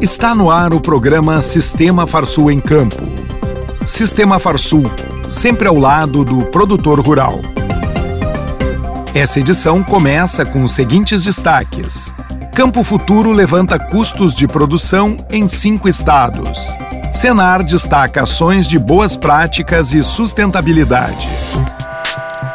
Está no ar o programa Sistema Farsul em Campo. Sistema Farsul, sempre ao lado do produtor rural. Essa edição começa com os seguintes destaques. Campo Futuro levanta custos de produção em cinco estados. Senar destaca ações de boas práticas e sustentabilidade.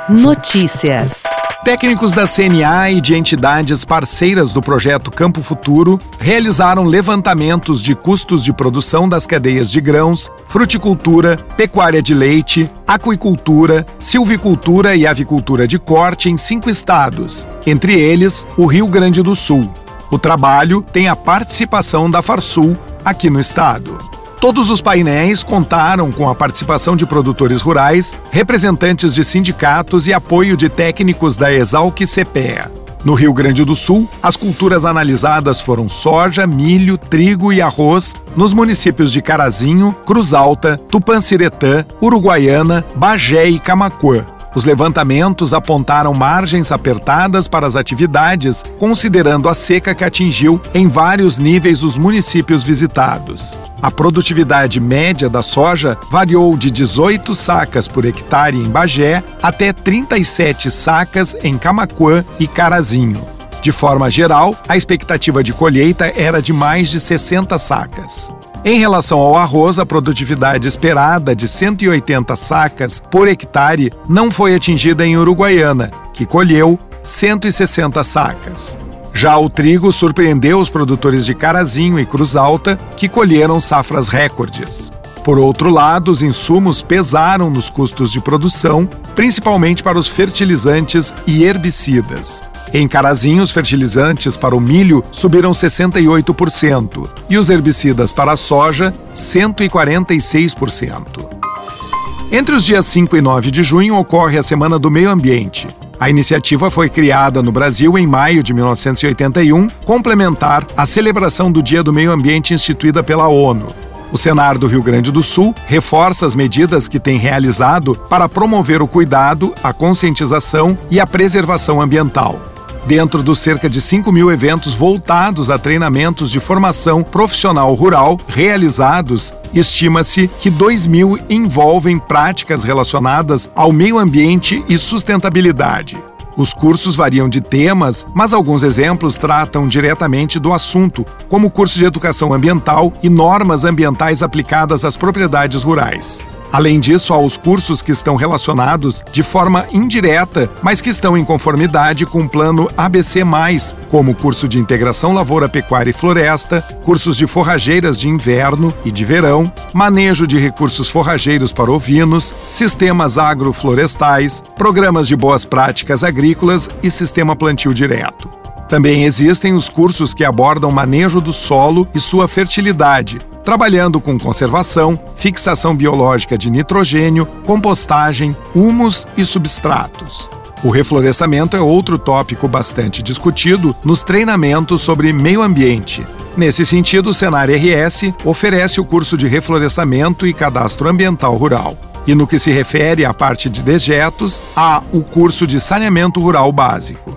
Notícias. Técnicos da CNA e de entidades parceiras do projeto Campo Futuro realizaram levantamentos de custos de produção das cadeias de grãos, fruticultura, pecuária de leite, aquicultura, silvicultura e avicultura de corte em cinco estados, entre eles o Rio Grande do Sul. O trabalho tem a participação da Farsul aqui no estado. Todos os painéis contaram com a participação de produtores rurais, representantes de sindicatos e apoio de técnicos da Exalc CPEA. No Rio Grande do Sul, as culturas analisadas foram soja, milho, trigo e arroz nos municípios de Carazinho, Cruz Alta, Tupanciretã, Uruguaiana, Bagé e Camacuã. Os levantamentos apontaram margens apertadas para as atividades, considerando a seca que atingiu em vários níveis os municípios visitados. A produtividade média da soja variou de 18 sacas por hectare em Bagé até 37 sacas em Camaquã e Carazinho. De forma geral, a expectativa de colheita era de mais de 60 sacas. Em relação ao arroz, a produtividade esperada de 180 sacas por hectare não foi atingida em Uruguaiana, que colheu 160 sacas. Já o trigo surpreendeu os produtores de Carazinho e Cruz Alta, que colheram safras recordes. Por outro lado, os insumos pesaram nos custos de produção, principalmente para os fertilizantes e herbicidas. Em Carazinho, os fertilizantes para o milho subiram 68% e os herbicidas para a soja, 146%. Entre os dias 5 e 9 de junho ocorre a Semana do Meio Ambiente. A iniciativa foi criada no Brasil em maio de 1981, complementar à celebração do Dia do Meio Ambiente instituída pela ONU. O Senar do Rio Grande do Sul reforça as medidas que tem realizado para promover o cuidado, a conscientização e a preservação ambiental. Dentro dos cerca de 5 mil eventos voltados a treinamentos de formação profissional rural realizados, estima-se que 2 mil envolvem práticas relacionadas ao meio ambiente e sustentabilidade. Os cursos variam de temas, mas alguns exemplos tratam diretamente do assunto, como curso de educação ambiental e normas ambientais aplicadas às propriedades rurais. Além disso, há os cursos que estão relacionados de forma indireta, mas que estão em conformidade com o plano ABC, como o curso de integração lavoura, pecuária e floresta, cursos de forrageiras de inverno e de verão, manejo de recursos forrageiros para ovinos, sistemas agroflorestais, programas de boas práticas agrícolas e sistema plantio direto. Também existem os cursos que abordam manejo do solo e sua fertilidade, trabalhando com conservação, fixação biológica de nitrogênio, compostagem, humus e substratos. O reflorestamento é outro tópico bastante discutido nos treinamentos sobre meio ambiente. Nesse sentido, o Senar RS oferece o curso de reflorestamento e cadastro ambiental rural. E no que se refere à parte de dejetos, há o curso de saneamento rural básico.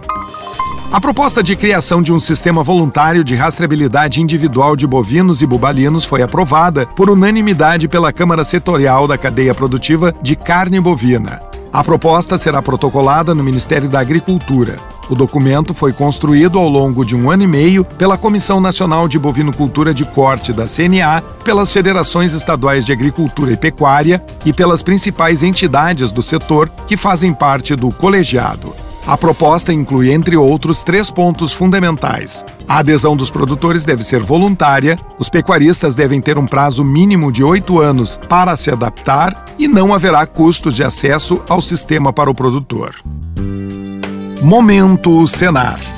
A proposta de criação de um sistema voluntário de rastreabilidade individual de bovinos e bubalinos foi aprovada por unanimidade pela Câmara Setorial da Cadeia Produtiva de Carne Bovina. A proposta será protocolada no Ministério da Agricultura. O documento foi construído ao longo de um ano e meio pela Comissão Nacional de Bovinocultura de Corte da CNA, pelas federações estaduais de agricultura e pecuária e pelas principais entidades do setor que fazem parte do colegiado. A proposta inclui, entre outros, três pontos fundamentais. A adesão dos produtores deve ser voluntária, os pecuaristas devem ter um prazo mínimo de oito anos para se adaptar e não haverá custo de acesso ao sistema para o produtor. Momento Senar.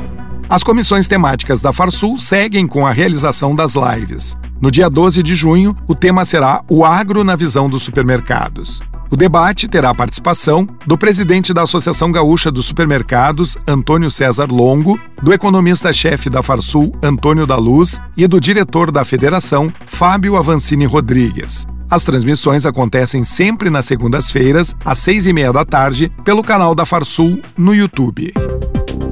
as comissões temáticas da Farsul seguem com a realização das lives. No dia 12 de junho, o tema será o agro na visão dos supermercados. O debate terá a participação do presidente da Associação Gaúcha dos Supermercados, Antônio César Longo, do economista-chefe da Farsul, Antônio da Luz, e do diretor da federação, Fábio Avancini Rodrigues. As transmissões acontecem sempre nas segundas-feiras, às seis e meia da tarde, pelo canal da Farsul no YouTube.